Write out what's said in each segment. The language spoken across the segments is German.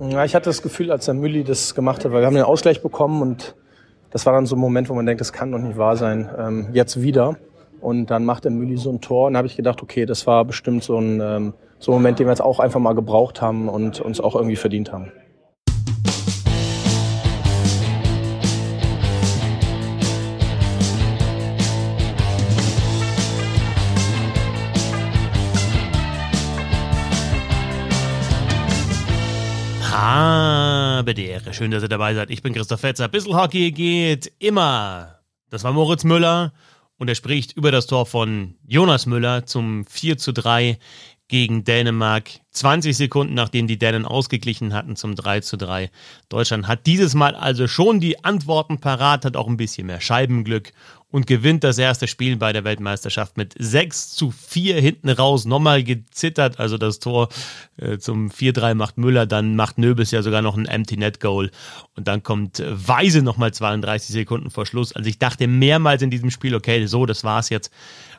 Ja, ich hatte das Gefühl, als der Mülli das gemacht hat, weil wir haben den Ausgleich bekommen und das war dann so ein Moment, wo man denkt, das kann doch nicht wahr sein. Ähm, jetzt wieder. Und dann macht der Mülli so ein Tor und habe ich gedacht, okay, das war bestimmt so ein, ähm, so ein Moment, den wir jetzt auch einfach mal gebraucht haben und uns auch irgendwie verdient haben. Habe die Ehre. Schön, dass ihr dabei seid. Ich bin Christoph Fetzer. Bissl Hockey geht immer. Das war Moritz Müller und er spricht über das Tor von Jonas Müller zum 4 zu 3 gegen Dänemark. 20 Sekunden nachdem die Dänen ausgeglichen hatten zum 3 zu 3. Deutschland hat dieses Mal also schon die Antworten parat, hat auch ein bisschen mehr Scheibenglück und gewinnt das erste Spiel bei der Weltmeisterschaft mit 6 zu 4 hinten raus. Nochmal gezittert, also das Tor äh, zum 4-3 macht Müller, dann macht Nöbels ja sogar noch ein Empty Net Goal und dann kommt Weise nochmal 32 Sekunden vor Schluss. Also ich dachte mehrmals in diesem Spiel, okay, so, das war's jetzt.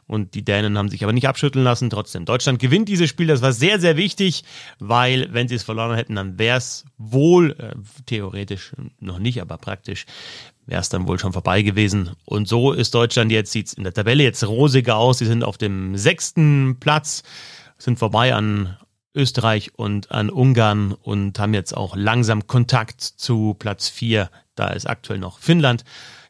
Und die Dänen haben sich aber nicht abschütteln lassen. Trotzdem, Deutschland gewinnt dieses Spiel. Das war sehr, sehr wichtig, weil wenn sie es verloren hätten, dann wäre es wohl, äh, theoretisch noch nicht, aber praktisch, wäre es dann wohl schon vorbei gewesen. Und so ist Deutschland jetzt, sieht es in der Tabelle jetzt rosiger aus. Sie sind auf dem sechsten Platz, sind vorbei an Österreich und an Ungarn und haben jetzt auch langsam Kontakt zu Platz vier. Da ist aktuell noch Finnland.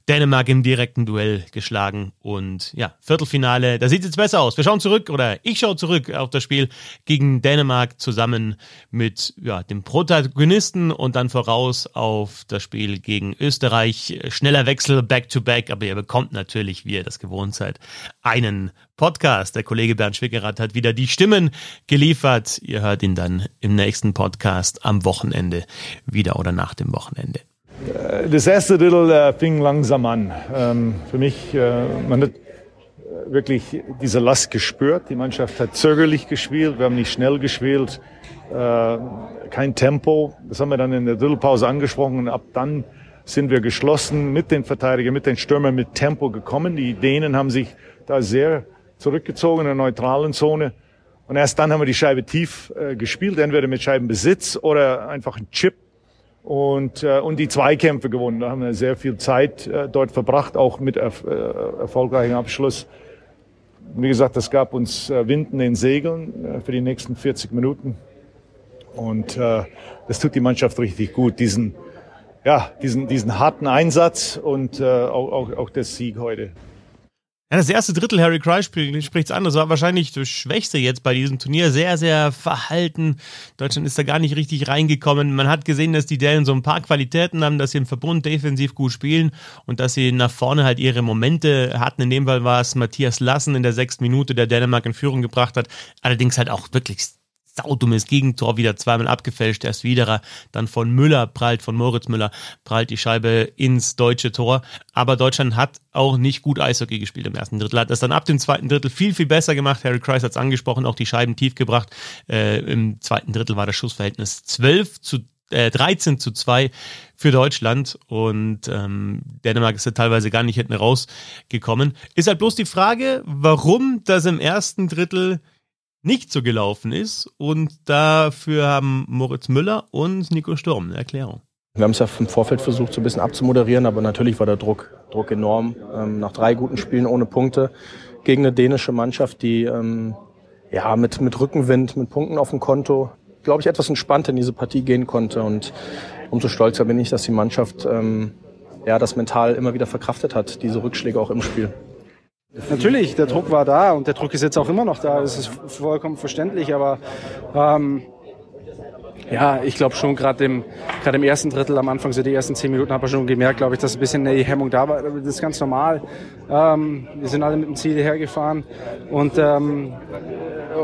Dänemark im direkten Duell geschlagen und ja, Viertelfinale, da sieht es jetzt besser aus. Wir schauen zurück oder ich schaue zurück auf das Spiel gegen Dänemark zusammen mit ja, dem Protagonisten und dann voraus auf das Spiel gegen Österreich. Schneller Wechsel, back to back, aber ihr bekommt natürlich, wie ihr das gewohnt seid, einen Podcast. Der Kollege Bernd Schwickerath hat wieder die Stimmen geliefert. Ihr hört ihn dann im nächsten Podcast am Wochenende wieder oder nach dem Wochenende. Äh, das erste Drittel äh, fing langsam an. Ähm, für mich, äh, man hat wirklich diese Last gespürt. Die Mannschaft hat zögerlich gespielt, wir haben nicht schnell gespielt, kein Tempo. Das haben wir dann in der Drittelpause angesprochen ab dann sind wir geschlossen mit den Verteidigern, mit den Stürmern, mit Tempo gekommen. Die Dänen haben sich da sehr zurückgezogen in der neutralen Zone. Und erst dann haben wir die Scheibe tief gespielt, entweder mit Scheibenbesitz oder einfach ein Chip und, äh, und die Zweikämpfe gewonnen. Da haben wir sehr viel Zeit äh, dort verbracht, auch mit erf äh, erfolgreichem Abschluss. Wie gesagt, das gab uns äh, Wind in den Segeln äh, für die nächsten 40 Minuten. Und äh, das tut die Mannschaft richtig gut, diesen, ja, diesen, diesen harten Einsatz und äh, auch, auch, auch der Sieg heute. Ja, das erste Drittel Harry Cry spricht es an. Das war wahrscheinlich das Schwächste jetzt bei diesem Turnier. Sehr, sehr verhalten. Deutschland ist da gar nicht richtig reingekommen. Man hat gesehen, dass die Dänen so ein paar Qualitäten haben, dass sie im Verbund defensiv gut spielen und dass sie nach vorne halt ihre Momente hatten. In dem Fall war es Matthias Lassen in der sechsten Minute, der Dänemark in Führung gebracht hat. Allerdings halt auch wirklich saudummes Gegentor wieder zweimal abgefälscht. Erst wieder dann von Müller prallt, von Moritz Müller prallt die Scheibe ins deutsche Tor. Aber Deutschland hat auch nicht gut Eishockey gespielt im ersten Drittel. Hat das dann ab dem zweiten Drittel viel, viel besser gemacht. Harry Kreis hat es angesprochen, auch die Scheiben tief gebracht. Äh, Im zweiten Drittel war das Schussverhältnis 12 zu äh, 13 zu 2 für Deutschland und ähm, Dänemark ist ja teilweise gar nicht hinten rausgekommen. Ist halt bloß die Frage, warum das im ersten Drittel nicht so gelaufen ist. Und dafür haben Moritz Müller und Nico Sturm eine Erklärung. Wir haben es ja im Vorfeld versucht, so ein bisschen abzumoderieren, aber natürlich war der Druck, Druck enorm. Ähm, nach drei guten Spielen ohne Punkte gegen eine dänische Mannschaft, die ähm, ja mit, mit Rückenwind, mit Punkten auf dem Konto, glaube ich, etwas entspannter in diese Partie gehen konnte. Und umso stolzer bin ich, dass die Mannschaft ähm, ja, das mental immer wieder verkraftet hat, diese Rückschläge auch im Spiel. Natürlich, der Druck war da und der Druck ist jetzt auch immer noch da. Das ist vollkommen verständlich, aber ähm, ja, ich glaube schon, gerade im, gerade im ersten Drittel, am Anfang, so die ersten zehn Minuten, habe ich schon gemerkt, glaube ich, dass ein bisschen eine Hemmung da war. Das ist ganz normal. Ähm, wir sind alle mit dem Ziel hergefahren und ähm,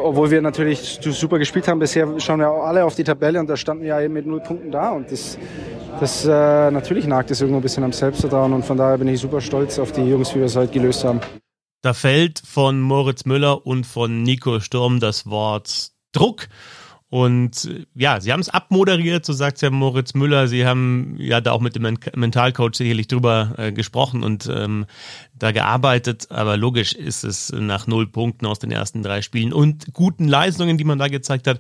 obwohl wir natürlich super gespielt haben bisher, schauen wir alle auf die Tabelle und da standen wir ja eben mit null Punkten da und das, das äh, natürlich nagt es irgendwo ein bisschen am Selbstvertrauen und von daher bin ich super stolz auf die Jungs, wie wir es heute gelöst haben. Da fällt von Moritz Müller und von Nico Sturm das Wort Druck. Und äh, ja, sie haben es abmoderiert, so sagt ja Moritz Müller. Sie haben ja da auch mit dem Mentalcoach sicherlich drüber äh, gesprochen und ähm, da gearbeitet. Aber logisch ist es nach null Punkten aus den ersten drei Spielen und guten Leistungen, die man da gezeigt hat,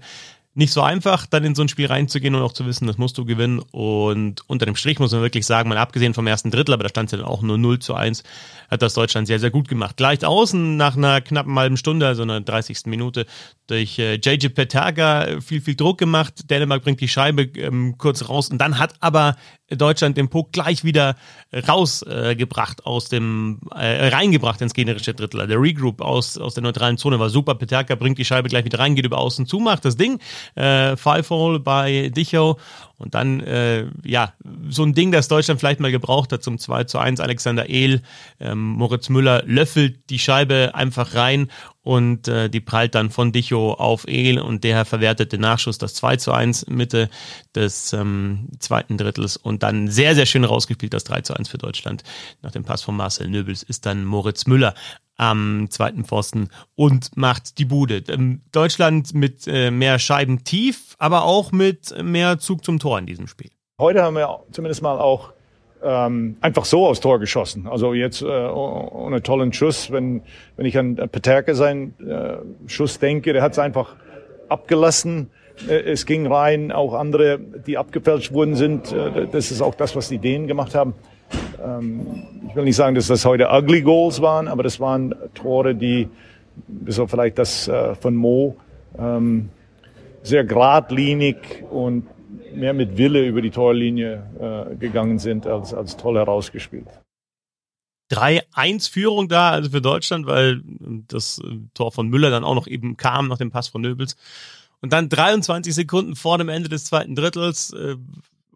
nicht so einfach, dann in so ein Spiel reinzugehen und auch zu wissen, das musst du gewinnen. Und unter dem Strich muss man wirklich sagen, mal abgesehen vom ersten Drittel, aber da stand es ja dann auch nur 0 zu 1, hat das Deutschland sehr, sehr gut gemacht. Gleich außen nach einer knappen halben Stunde, also einer 30. Minute, durch äh, JJ Peterga viel, viel Druck gemacht. Dänemark bringt die Scheibe ähm, kurz raus und dann hat aber Deutschland den Puck gleich wieder rausgebracht äh, aus dem, äh, reingebracht ins gegnerische Drittel. Der Regroup aus, aus der neutralen Zone war super. Peterka bringt die Scheibe gleich wieder rein, geht über außen zu, macht das Ding. Äh, Five Hole bei Dicho. Und dann, äh, ja, so ein Ding, das Deutschland vielleicht mal gebraucht hat zum 2 zu 1. Alexander Ehl, ähm, Moritz Müller löffelt die Scheibe einfach rein und äh, die prallt dann von Dicho auf Ehl und der verwertet den Nachschuss, das 2 zu 1 Mitte des ähm, zweiten Drittels und dann sehr, sehr schön rausgespielt, das 3 zu 1 für Deutschland. Nach dem Pass von Marcel Nöbels ist dann Moritz Müller am zweiten Pfosten und macht die Bude. Ähm, Deutschland mit äh, mehr Scheiben tief, aber auch mit mehr Zug zum Tor in diesem Spiel. Heute haben wir zumindest mal auch ähm, einfach so aufs Tor geschossen. Also jetzt äh, ohne tollen Schuss. Wenn, wenn ich an Peterke seinen äh, Schuss denke, der hat es einfach abgelassen. Äh, es ging rein, auch andere, die abgefälscht worden sind. Äh, das ist auch das, was die Dänen gemacht haben. Ähm, ich will nicht sagen, dass das heute ugly Goals waren, aber das waren Tore, die, auf vielleicht das äh, von Mo, ähm, sehr geradlinig und mehr mit Wille über die Torlinie äh, gegangen sind, als, als toll herausgespielt. 3-1 Führung da, also für Deutschland, weil das Tor von Müller dann auch noch eben kam nach dem Pass von Nöbels. Und dann 23 Sekunden vor dem Ende des zweiten Drittels, äh,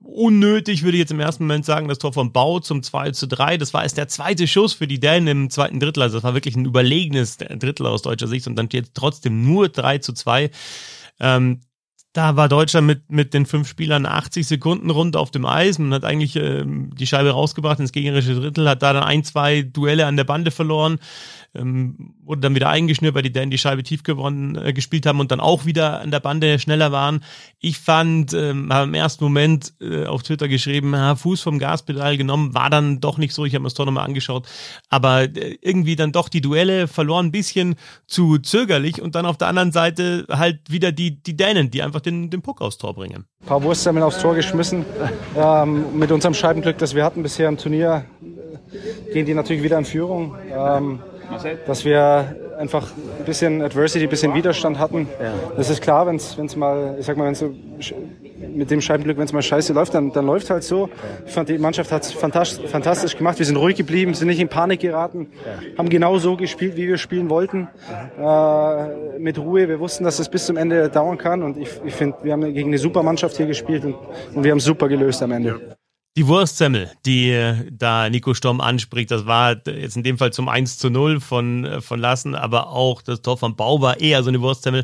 unnötig, würde ich jetzt im ersten Moment sagen, das Tor von Bau zum 2 zu 3. Das war erst der zweite Schuss für die Dänen im zweiten Drittel. Also das war wirklich ein überlegenes Drittel aus deutscher Sicht und dann steht trotzdem nur 3 zu 2. Ähm, da war Deutschland mit, mit den fünf Spielern 80 Sekunden rund auf dem Eis. Man hat eigentlich ähm, die Scheibe rausgebracht ins gegnerische Drittel, hat da dann ein, zwei Duelle an der Bande verloren ähm, wurde dann wieder eingeschnürt, weil die Dänen die Scheibe tief gewonnen äh, gespielt haben und dann auch wieder an der Bande schneller waren. Ich fand, ähm, habe im ersten Moment äh, auf Twitter geschrieben, ha, Fuß vom Gaspedal genommen, war dann doch nicht so. Ich habe mir das Tor nochmal angeschaut, aber äh, irgendwie dann doch die Duelle verloren ein bisschen zu zögerlich und dann auf der anderen Seite halt wieder die, die Dänen, die einfach den, den Puck aufs Tor bringen. Ein paar Wurstsemmeln aufs Tor geschmissen. Ähm, mit unserem Scheibenglück, das wir hatten bisher im Turnier, äh, gehen die natürlich wieder in Führung. Ähm, dass wir einfach ein bisschen Adversity, ein bisschen Widerstand hatten. Ja. Das ist klar, wenn es mal, ich sag mal, wenn so mit dem Scheibenglück, wenn es mal scheiße läuft, dann, dann läuft halt so. Ich fand, die Mannschaft hat es fantastisch, fantastisch gemacht. Wir sind ruhig geblieben, sind nicht in Panik geraten, ja. haben genau so gespielt, wie wir spielen wollten. Äh, mit Ruhe. Wir wussten, dass es bis zum Ende dauern kann. Und ich, ich finde, wir haben gegen eine super Mannschaft hier gespielt und, und wir haben super gelöst am Ende. Die Wurstsemmel, die äh, da Nico Sturm anspricht, das war jetzt in dem Fall zum 1 zu 0 von, äh, von Lassen, aber auch das Tor von Bau war eher so eine Wurstsemmel,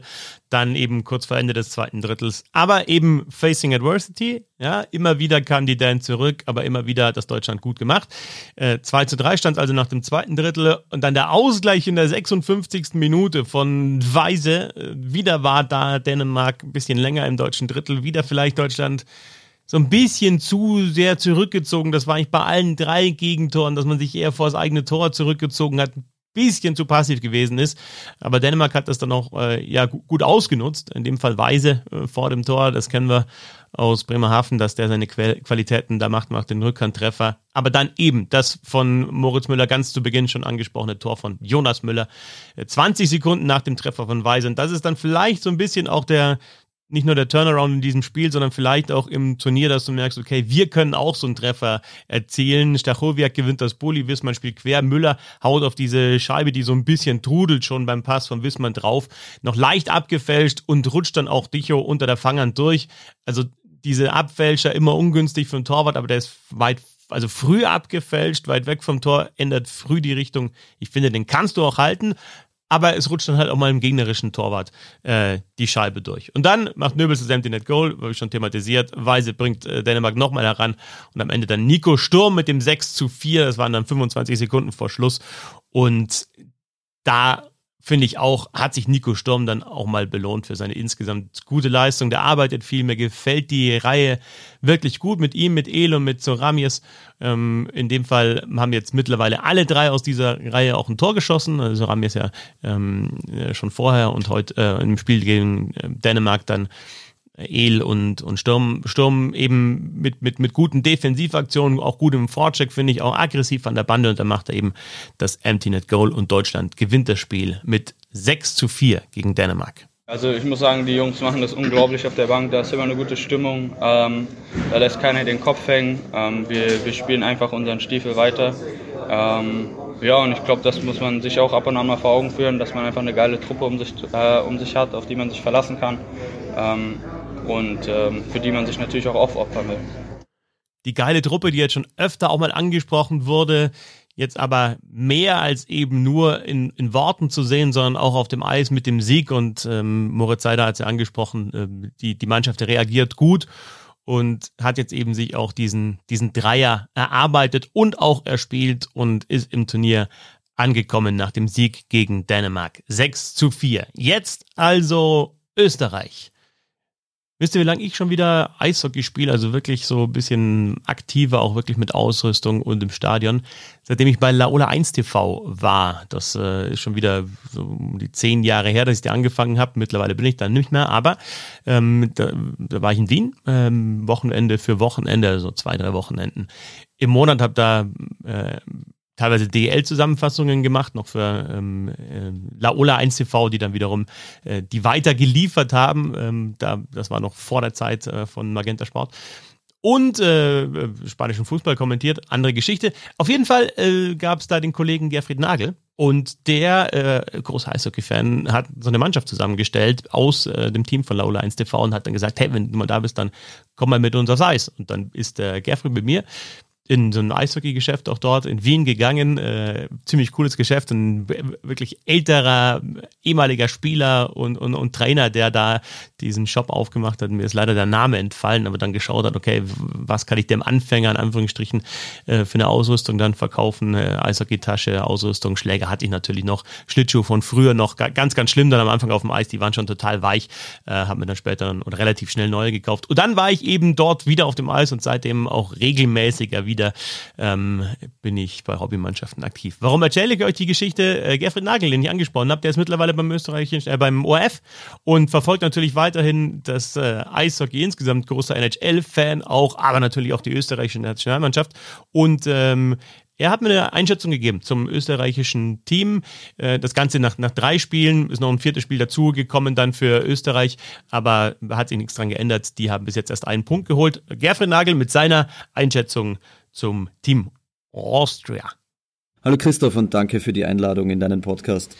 dann eben kurz vor Ende des zweiten Drittels. Aber eben Facing Adversity, ja, immer wieder kam die Dan zurück, aber immer wieder hat das Deutschland gut gemacht. Äh, 2 zu 3 stand also nach dem zweiten Drittel und dann der Ausgleich in der 56. Minute von Weise. Äh, wieder war da Dänemark ein bisschen länger im deutschen Drittel, wieder vielleicht Deutschland so ein bisschen zu sehr zurückgezogen. Das war eigentlich bei allen drei Gegentoren, dass man sich eher vor das eigene Tor zurückgezogen hat, ein bisschen zu passiv gewesen ist. Aber Dänemark hat das dann auch äh, ja, gut ausgenutzt. In dem Fall Weise äh, vor dem Tor. Das kennen wir aus Bremerhaven, dass der seine Qualitäten da macht, macht den Rückhandtreffer. Aber dann eben das von Moritz Müller ganz zu Beginn schon angesprochene Tor von Jonas Müller. 20 äh, Sekunden nach dem Treffer von Weise. Und das ist dann vielleicht so ein bisschen auch der, nicht nur der Turnaround in diesem Spiel, sondern vielleicht auch im Turnier, dass du merkst, okay, wir können auch so einen Treffer erzielen. Stachowiak gewinnt das Bulli, Wissmann spielt quer, Müller haut auf diese Scheibe, die so ein bisschen trudelt schon beim Pass von Wissmann drauf, noch leicht abgefälscht und rutscht dann auch Dicho unter der Fanghand durch. Also diese Abfälscher immer ungünstig für den Torwart, aber der ist weit also früh abgefälscht, weit weg vom Tor, ändert früh die Richtung. Ich finde, den kannst du auch halten aber es rutscht dann halt auch mal im gegnerischen Torwart äh, die Scheibe durch. Und dann macht Nöbels das Empty Net Goal, habe ich schon thematisiert. Weise bringt äh, Dänemark nochmal heran und am Ende dann Nico Sturm mit dem 6 zu 4. Das waren dann 25 Sekunden vor Schluss. Und da finde ich auch, hat sich Nico Sturm dann auch mal belohnt für seine insgesamt gute Leistung. Der arbeitet viel, mir gefällt die Reihe wirklich gut mit ihm, mit El und mit Zoramies. Ähm, in dem Fall haben jetzt mittlerweile alle drei aus dieser Reihe auch ein Tor geschossen. Also Zoramies ja ähm, schon vorher und heute äh, im Spiel gegen äh, Dänemark dann El und, und Sturm, Sturm eben mit, mit, mit guten Defensivaktionen, auch gut im Vorcheck, finde ich, auch aggressiv an der Bande und dann macht er eben das Empty Net Goal und Deutschland gewinnt das Spiel mit 6 zu 4 gegen Dänemark. Also ich muss sagen, die Jungs machen das unglaublich auf der Bank. Da ist immer eine gute Stimmung. Ähm, da lässt keiner den Kopf hängen. Ähm, wir, wir spielen einfach unseren Stiefel weiter. Ähm, ja, und ich glaube, das muss man sich auch ab und an mal vor Augen führen, dass man einfach eine geile Truppe um sich, äh, um sich hat, auf die man sich verlassen kann ähm, und ähm, für die man sich natürlich auch aufopfern will. Die geile Truppe, die jetzt schon öfter auch mal angesprochen wurde, jetzt aber mehr als eben nur in, in Worten zu sehen, sondern auch auf dem Eis mit dem Sieg. Und ähm, Moritz Seider hat es ja angesprochen, äh, die, die Mannschaft reagiert gut und hat jetzt eben sich auch diesen, diesen Dreier erarbeitet und auch erspielt und ist im Turnier angekommen nach dem Sieg gegen Dänemark. 6 zu 4. Jetzt also Österreich. Wisst ihr, wie lange ich schon wieder Eishockey spiele? Also wirklich so ein bisschen aktiver, auch wirklich mit Ausrüstung und im Stadion. Seitdem ich bei Laola 1 TV war. Das äh, ist schon wieder so um die zehn Jahre her, dass ich da angefangen habe. Mittlerweile bin ich da nicht mehr, aber ähm, da, da war ich in Wien, ähm, Wochenende für Wochenende, also zwei, drei Wochenenden im Monat, habe da äh, teilweise DL-Zusammenfassungen gemacht, noch für ähm, äh, Laola 1 TV, die dann wiederum äh, die weiter geliefert haben. Ähm, da, das war noch vor der Zeit äh, von Magenta Sport. Und äh, spanischen Fußball kommentiert, andere Geschichte. Auf jeden Fall äh, gab es da den Kollegen Gerfried Nagel. Und der, äh, großer Eishockey-Fan, hat so eine Mannschaft zusammengestellt aus äh, dem Team von Laola 1 TV und hat dann gesagt, hey, wenn du mal da bist, dann komm mal mit uns aufs Eis. Und dann ist der Gerfried mit mir in so ein Eishockey-Geschäft auch dort in Wien gegangen. Äh, ziemlich cooles Geschäft. Ein wirklich älterer, ehemaliger Spieler und, und, und Trainer, der da diesen Shop aufgemacht hat. Mir ist leider der Name entfallen, aber dann geschaut hat, okay, was kann ich dem Anfänger in Anführungsstrichen äh, für eine Ausrüstung dann verkaufen? Äh, Eishockey-Tasche, Ausrüstung, Schläger hatte ich natürlich noch. Schlittschuh von früher noch ganz, ganz schlimm dann am Anfang auf dem Eis. Die waren schon total weich. Äh, habe mir dann später oder relativ schnell neue gekauft. Und dann war ich eben dort wieder auf dem Eis und seitdem auch regelmäßiger wieder wieder ähm, bin ich bei Hobbymannschaften aktiv. Warum erzähle ich euch die Geschichte? Äh, Gerfried Nagel, den ich angesprochen habe, der ist mittlerweile beim österreichischen, äh, beim ORF und verfolgt natürlich weiterhin das äh, Eishockey insgesamt, großer NHL-Fan auch, aber natürlich auch die österreichische Nationalmannschaft und ähm, er hat mir eine Einschätzung gegeben zum österreichischen Team. Äh, das Ganze nach, nach drei Spielen ist noch ein viertes Spiel dazugekommen dann für Österreich, aber hat sich nichts dran geändert. Die haben bis jetzt erst einen Punkt geholt. Gerfried Nagel mit seiner Einschätzung zum Team Austria. Hallo Christoph und danke für die Einladung in deinen Podcast.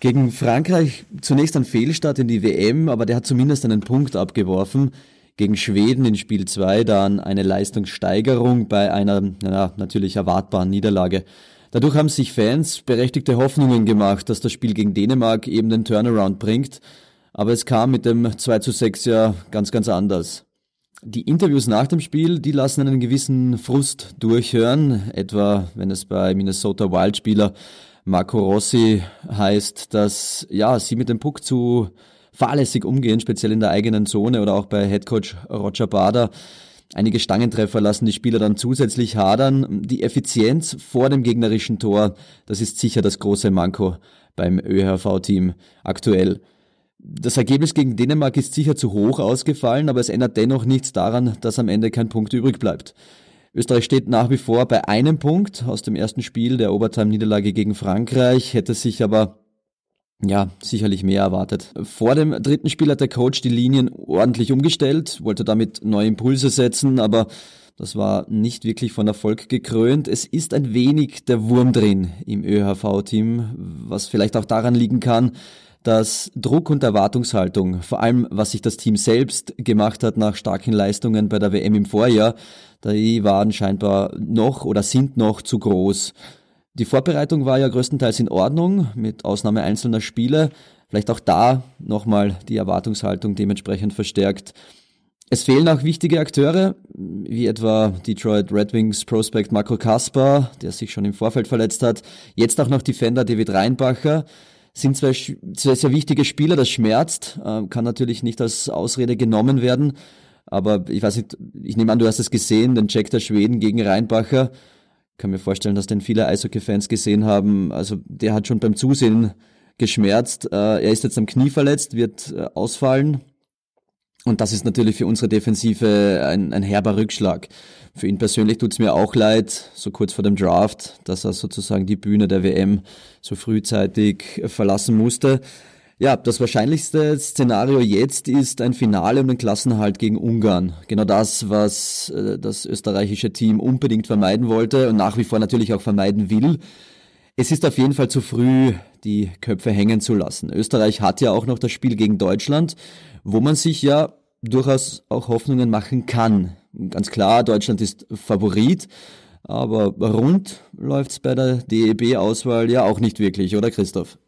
Gegen Frankreich zunächst ein Fehlstart in die WM, aber der hat zumindest einen Punkt abgeworfen. Gegen Schweden in Spiel 2 dann eine Leistungssteigerung bei einer na, natürlich erwartbaren Niederlage. Dadurch haben sich Fans berechtigte Hoffnungen gemacht, dass das Spiel gegen Dänemark eben den Turnaround bringt. Aber es kam mit dem 2 zu 6 ja ganz, ganz anders. Die Interviews nach dem Spiel, die lassen einen gewissen Frust durchhören, etwa wenn es bei Minnesota Wild-Spieler Marco Rossi heißt, dass ja, sie mit dem Puck zu fahrlässig umgehen, speziell in der eigenen Zone oder auch bei Headcoach Roger Bader. Einige Stangentreffer lassen die Spieler dann zusätzlich hadern. Die Effizienz vor dem gegnerischen Tor, das ist sicher das große Manko beim ÖHV-Team aktuell. Das Ergebnis gegen Dänemark ist sicher zu hoch ausgefallen, aber es ändert dennoch nichts daran, dass am Ende kein Punkt übrig bleibt. Österreich steht nach wie vor bei einem Punkt aus dem ersten Spiel der Overtime-Niederlage gegen Frankreich, hätte sich aber ja, sicherlich mehr erwartet. Vor dem dritten Spiel hat der Coach die Linien ordentlich umgestellt, wollte damit neue Impulse setzen, aber das war nicht wirklich von Erfolg gekrönt. Es ist ein wenig der Wurm drin im ÖHV-Team, was vielleicht auch daran liegen kann, dass Druck und Erwartungshaltung, vor allem was sich das Team selbst gemacht hat nach starken Leistungen bei der WM im Vorjahr, die waren scheinbar noch oder sind noch zu groß. Die Vorbereitung war ja größtenteils in Ordnung, mit Ausnahme einzelner Spiele. Vielleicht auch da nochmal die Erwartungshaltung dementsprechend verstärkt. Es fehlen auch wichtige Akteure, wie etwa Detroit Red Wings Prospect Marco Kasper, der sich schon im Vorfeld verletzt hat. Jetzt auch noch Defender David Reinbacher sind zwei, zwei sehr wichtige Spieler, das schmerzt, äh, kann natürlich nicht als Ausrede genommen werden. Aber ich weiß nicht, ich nehme an, du hast es gesehen, den Check der Schweden gegen Reinbacher. Ich kann mir vorstellen, dass den viele Eishockey-Fans gesehen haben. Also der hat schon beim Zusehen geschmerzt. Äh, er ist jetzt am Knie verletzt, wird äh, ausfallen. Und das ist natürlich für unsere Defensive ein, ein herber Rückschlag. Für ihn persönlich tut es mir auch leid, so kurz vor dem Draft, dass er sozusagen die Bühne der WM so frühzeitig verlassen musste. Ja, das wahrscheinlichste Szenario jetzt ist ein Finale um den Klassenhalt gegen Ungarn. Genau das, was äh, das österreichische Team unbedingt vermeiden wollte und nach wie vor natürlich auch vermeiden will. Es ist auf jeden Fall zu früh, die Köpfe hängen zu lassen. Österreich hat ja auch noch das Spiel gegen Deutschland, wo man sich ja durchaus auch Hoffnungen machen kann. Ganz klar, Deutschland ist Favorit, aber rund läuft's bei der DEB-Auswahl ja auch nicht wirklich, oder Christoph?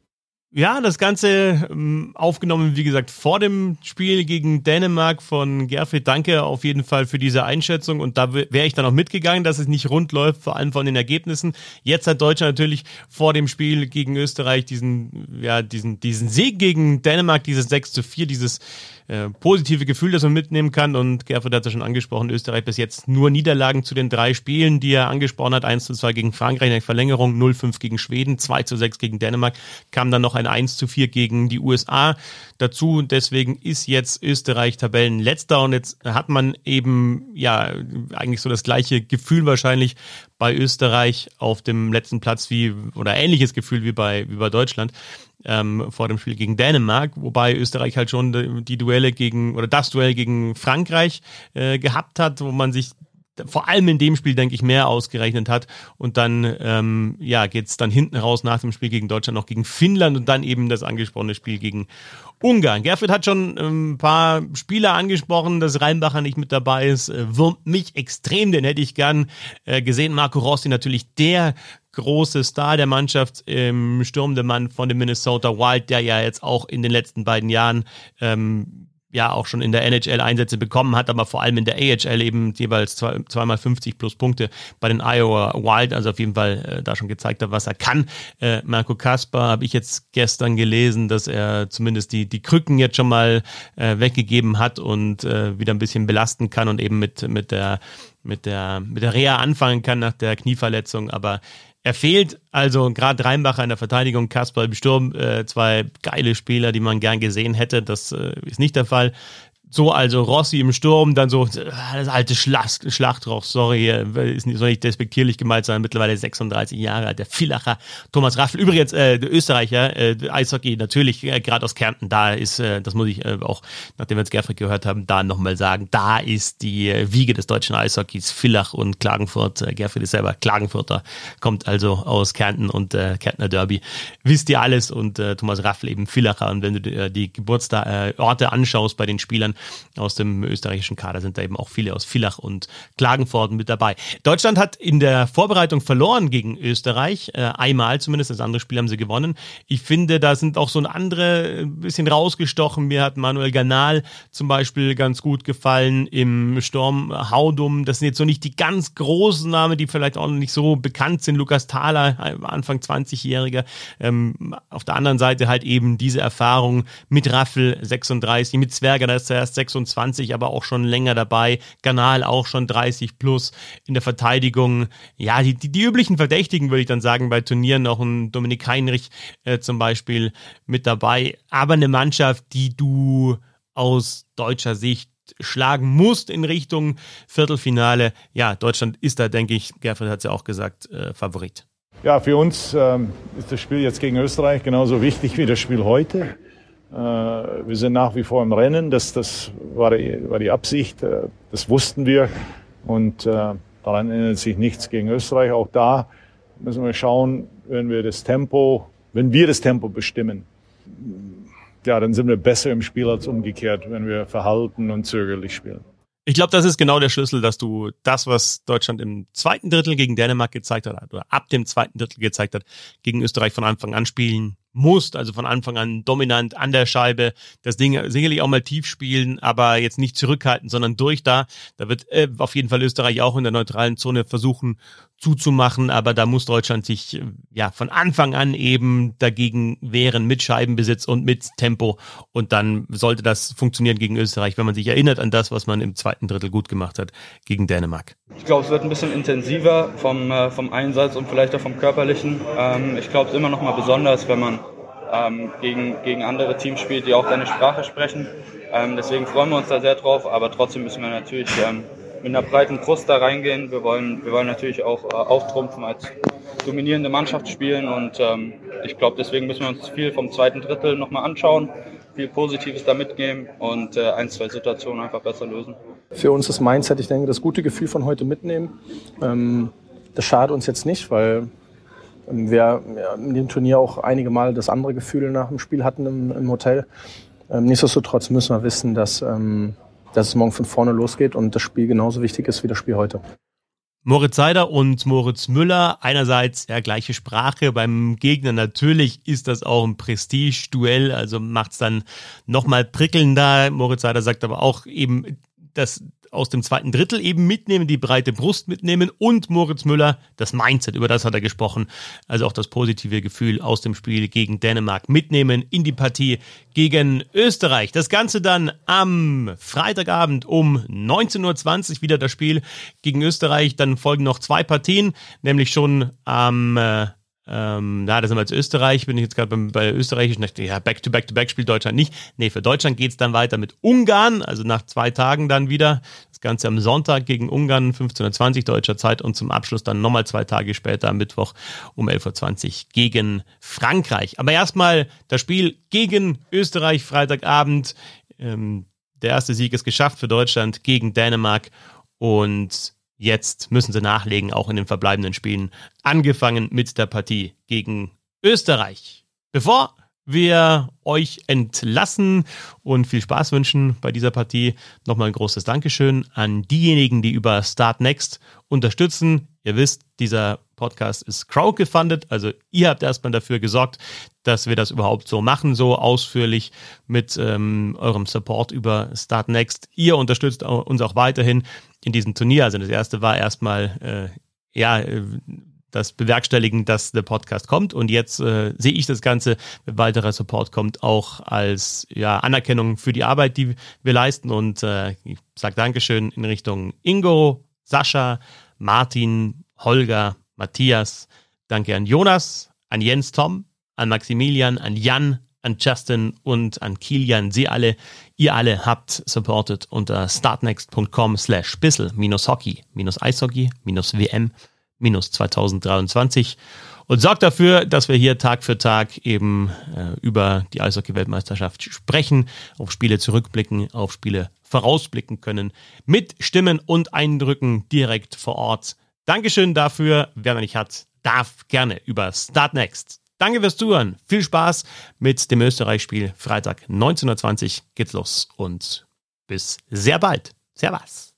Ja, das Ganze ähm, aufgenommen, wie gesagt, vor dem Spiel gegen Dänemark von Gerfried. Danke auf jeden Fall für diese Einschätzung. Und da wäre ich dann auch mitgegangen, dass es nicht rund läuft, vor allem von den Ergebnissen. Jetzt hat Deutschland natürlich vor dem Spiel gegen Österreich diesen, ja, diesen, diesen Sieg gegen Dänemark, dieses 6 zu 4, dieses äh, positive Gefühl, das man mitnehmen kann. Und Gerfried hat ja schon angesprochen, Österreich bis jetzt nur Niederlagen zu den drei Spielen, die er angesprochen hat. 1 zu 2 gegen Frankreich in der Verlängerung, 0-5 gegen Schweden, 2 zu 6 gegen Dänemark, kam dann noch ein 1 zu 4 gegen die USA dazu. Deswegen ist jetzt Österreich Tabellenletzter und jetzt hat man eben ja eigentlich so das gleiche Gefühl wahrscheinlich bei Österreich auf dem letzten Platz wie oder ähnliches Gefühl wie bei wie bei Deutschland ähm, vor dem Spiel gegen Dänemark, wobei Österreich halt schon die Duelle gegen oder das Duell gegen Frankreich äh, gehabt hat, wo man sich vor allem in dem Spiel, denke ich, mehr ausgerechnet hat. Und dann ähm, ja, geht's dann hinten raus nach dem Spiel gegen Deutschland noch gegen Finnland und dann eben das angesprochene Spiel gegen Ungarn. Gerfried hat schon ähm, ein paar Spieler angesprochen, dass Reinbacher nicht mit dabei ist. Äh, wurmt mich extrem, den hätte ich gern äh, gesehen. Marco Rossi natürlich der große Star der Mannschaft im Sturm, der Mann von dem Minnesota Wild, der ja jetzt auch in den letzten beiden Jahren ähm, ja auch schon in der NHL Einsätze bekommen hat, aber vor allem in der AHL eben jeweils zwei, zweimal 50 plus Punkte bei den Iowa Wild, also auf jeden Fall äh, da schon gezeigt hat, was er kann. Äh, Marco Kasper habe ich jetzt gestern gelesen, dass er zumindest die, die Krücken jetzt schon mal äh, weggegeben hat und äh, wieder ein bisschen belasten kann und eben mit, mit der mit der, mit der Reha anfangen kann nach der Knieverletzung, aber er fehlt also gerade Reinbacher in der Verteidigung, Kasper im Sturm, äh, zwei geile Spieler, die man gern gesehen hätte. Das äh, ist nicht der Fall. So, also Rossi im Sturm, dann so äh, das alte Schlacht, Schlachtroch, sorry, ist nicht, soll nicht despektierlich gemeint sein, mittlerweile 36 Jahre alt, der Villacher Thomas Raffel. Übrigens, äh, der Österreicher, äh, Eishockey natürlich, äh, gerade aus Kärnten, da ist, äh, das muss ich äh, auch, nachdem wir jetzt Gerfried gehört haben, da nochmal sagen, da ist die äh, Wiege des deutschen Eishockeys, Villach und Klagenfurt. Äh, Gerfried ist selber Klagenfurter, kommt also aus Kärnten und äh, Kärntner Derby. Wisst ihr alles und äh, Thomas Raffel eben Villacher. Und wenn du äh, die Geburtsorte anschaust bei den Spielern, aus dem österreichischen Kader sind da eben auch viele aus Villach und Klagenfurt mit dabei. Deutschland hat in der Vorbereitung verloren gegen Österreich, äh, einmal zumindest, das andere Spiel haben sie gewonnen. Ich finde, da sind auch so ein andere ein bisschen rausgestochen. Mir hat Manuel Ganal zum Beispiel ganz gut gefallen im Sturm Haudum. Das sind jetzt so nicht die ganz großen Namen, die vielleicht auch noch nicht so bekannt sind. Lukas Thaler, Anfang 20-Jähriger. Ähm, auf der anderen Seite halt eben diese Erfahrung mit Raffel 36, mit Zwerger, da ist zuerst 26, aber auch schon länger dabei. Kanal auch schon 30 plus in der Verteidigung. Ja, die, die, die üblichen Verdächtigen würde ich dann sagen bei Turnieren. Auch ein Dominik Heinrich äh, zum Beispiel mit dabei. Aber eine Mannschaft, die du aus deutscher Sicht schlagen musst in Richtung Viertelfinale. Ja, Deutschland ist da, denke ich, Gerfried hat es ja auch gesagt, äh, Favorit. Ja, für uns ähm, ist das Spiel jetzt gegen Österreich genauso wichtig wie das Spiel heute. Äh, wir sind nach wie vor im Rennen. Das, das war, die, war die Absicht. Äh, das wussten wir. Und äh, daran ändert sich nichts gegen Österreich. Auch da müssen wir schauen, wenn wir das Tempo, wenn wir das Tempo bestimmen, ja, dann sind wir besser im Spiel als umgekehrt, wenn wir verhalten und zögerlich spielen. Ich glaube, das ist genau der Schlüssel, dass du das, was Deutschland im zweiten Drittel gegen Dänemark gezeigt hat, oder ab dem zweiten Drittel gezeigt hat, gegen Österreich von Anfang an spielen musst, also von Anfang an dominant an der Scheibe, das Ding sicherlich auch mal tief spielen, aber jetzt nicht zurückhalten, sondern durch da. Da wird äh, auf jeden Fall Österreich auch in der neutralen Zone versuchen zuzumachen, aber da muss Deutschland sich äh, ja von Anfang an eben dagegen wehren mit Scheibenbesitz und mit Tempo und dann sollte das funktionieren gegen Österreich, wenn man sich erinnert an das, was man im zweiten Drittel gut gemacht hat gegen Dänemark. Ich glaube, es wird ein bisschen intensiver vom, äh, vom Einsatz und vielleicht auch vom körperlichen. Ähm, ich glaube, es ist immer noch mal besonders, wenn man ähm, gegen, gegen andere Teams spielt, die auch deine Sprache sprechen. Ähm, deswegen freuen wir uns da sehr drauf, aber trotzdem müssen wir natürlich ähm, mit einer breiten Brust da reingehen. Wir wollen, wir wollen natürlich auch äh, auftrumpfen als dominierende Mannschaft spielen und ähm, ich glaube, deswegen müssen wir uns viel vom zweiten Drittel nochmal anschauen, viel Positives da mitnehmen und äh, ein, zwei Situationen einfach besser lösen. Für uns das Mindset, ich denke, das gute Gefühl von heute mitnehmen. Ähm, das schadet uns jetzt nicht, weil wir in dem Turnier auch einige Mal das andere Gefühl nach dem Spiel hatten im, im Hotel. Ähm, nichtsdestotrotz müssen wir wissen, dass, ähm, dass es morgen von vorne losgeht und das Spiel genauso wichtig ist wie das Spiel heute. Moritz Seider und Moritz Müller, einerseits ja gleiche Sprache, beim Gegner natürlich ist das auch ein Prestige-Duell, also macht es dann nochmal prickelnder. Moritz Seider sagt aber auch eben, dass aus dem zweiten Drittel eben mitnehmen, die breite Brust mitnehmen und Moritz Müller, das Mindset, über das hat er gesprochen, also auch das positive Gefühl aus dem Spiel gegen Dänemark mitnehmen in die Partie gegen Österreich. Das Ganze dann am Freitagabend um 19.20 Uhr wieder das Spiel gegen Österreich. Dann folgen noch zwei Partien, nämlich schon am äh, ähm, ja, das sind wir jetzt Österreich, bin ich jetzt gerade bei, Österreich. Ja, back to back to back spielt Deutschland nicht. Nee, für Deutschland geht's dann weiter mit Ungarn, also nach zwei Tagen dann wieder. Das Ganze am Sonntag gegen Ungarn, 15.20 deutscher Zeit und zum Abschluss dann nochmal zwei Tage später am Mittwoch um 11.20 Uhr gegen Frankreich. Aber erstmal das Spiel gegen Österreich Freitagabend. Ähm, der erste Sieg ist geschafft für Deutschland gegen Dänemark und Jetzt müssen sie nachlegen, auch in den verbleibenden Spielen. Angefangen mit der Partie gegen Österreich. Bevor wir euch entlassen und viel Spaß wünschen bei dieser Partie. Nochmal ein großes Dankeschön an diejenigen, die über Start Next unterstützen. Ihr wisst, dieser Podcast ist crowdgefundet, also ihr habt erstmal dafür gesorgt, dass wir das überhaupt so machen, so ausführlich mit ähm, eurem Support über Start Next. Ihr unterstützt uns auch weiterhin in diesem Turnier. Also das erste war erstmal äh, ja äh, das bewerkstelligen, dass der Podcast kommt. Und jetzt äh, sehe ich das Ganze, wenn weiterer Support kommt, auch als ja, Anerkennung für die Arbeit, die wir leisten. Und äh, ich sage Dankeschön in Richtung Ingo, Sascha, Martin, Holger, Matthias. Danke an Jonas, an Jens Tom, an Maximilian, an Jan, an Justin und an Kilian. Sie alle, ihr alle habt supported unter startnext.com slash bissel minus Hockey minus Eishockey minus WM minus 2023 und sorgt dafür, dass wir hier Tag für Tag eben äh, über die Eishockey-Weltmeisterschaft sprechen, auf Spiele zurückblicken, auf Spiele vorausblicken können, mit Stimmen und Eindrücken direkt vor Ort. Dankeschön dafür. Wer noch nicht hat, darf gerne über Start Next. Danke fürs Zuhören. Viel Spaß mit dem Österreich-Spiel. Freitag 19.20 geht's los und bis sehr bald. Servus.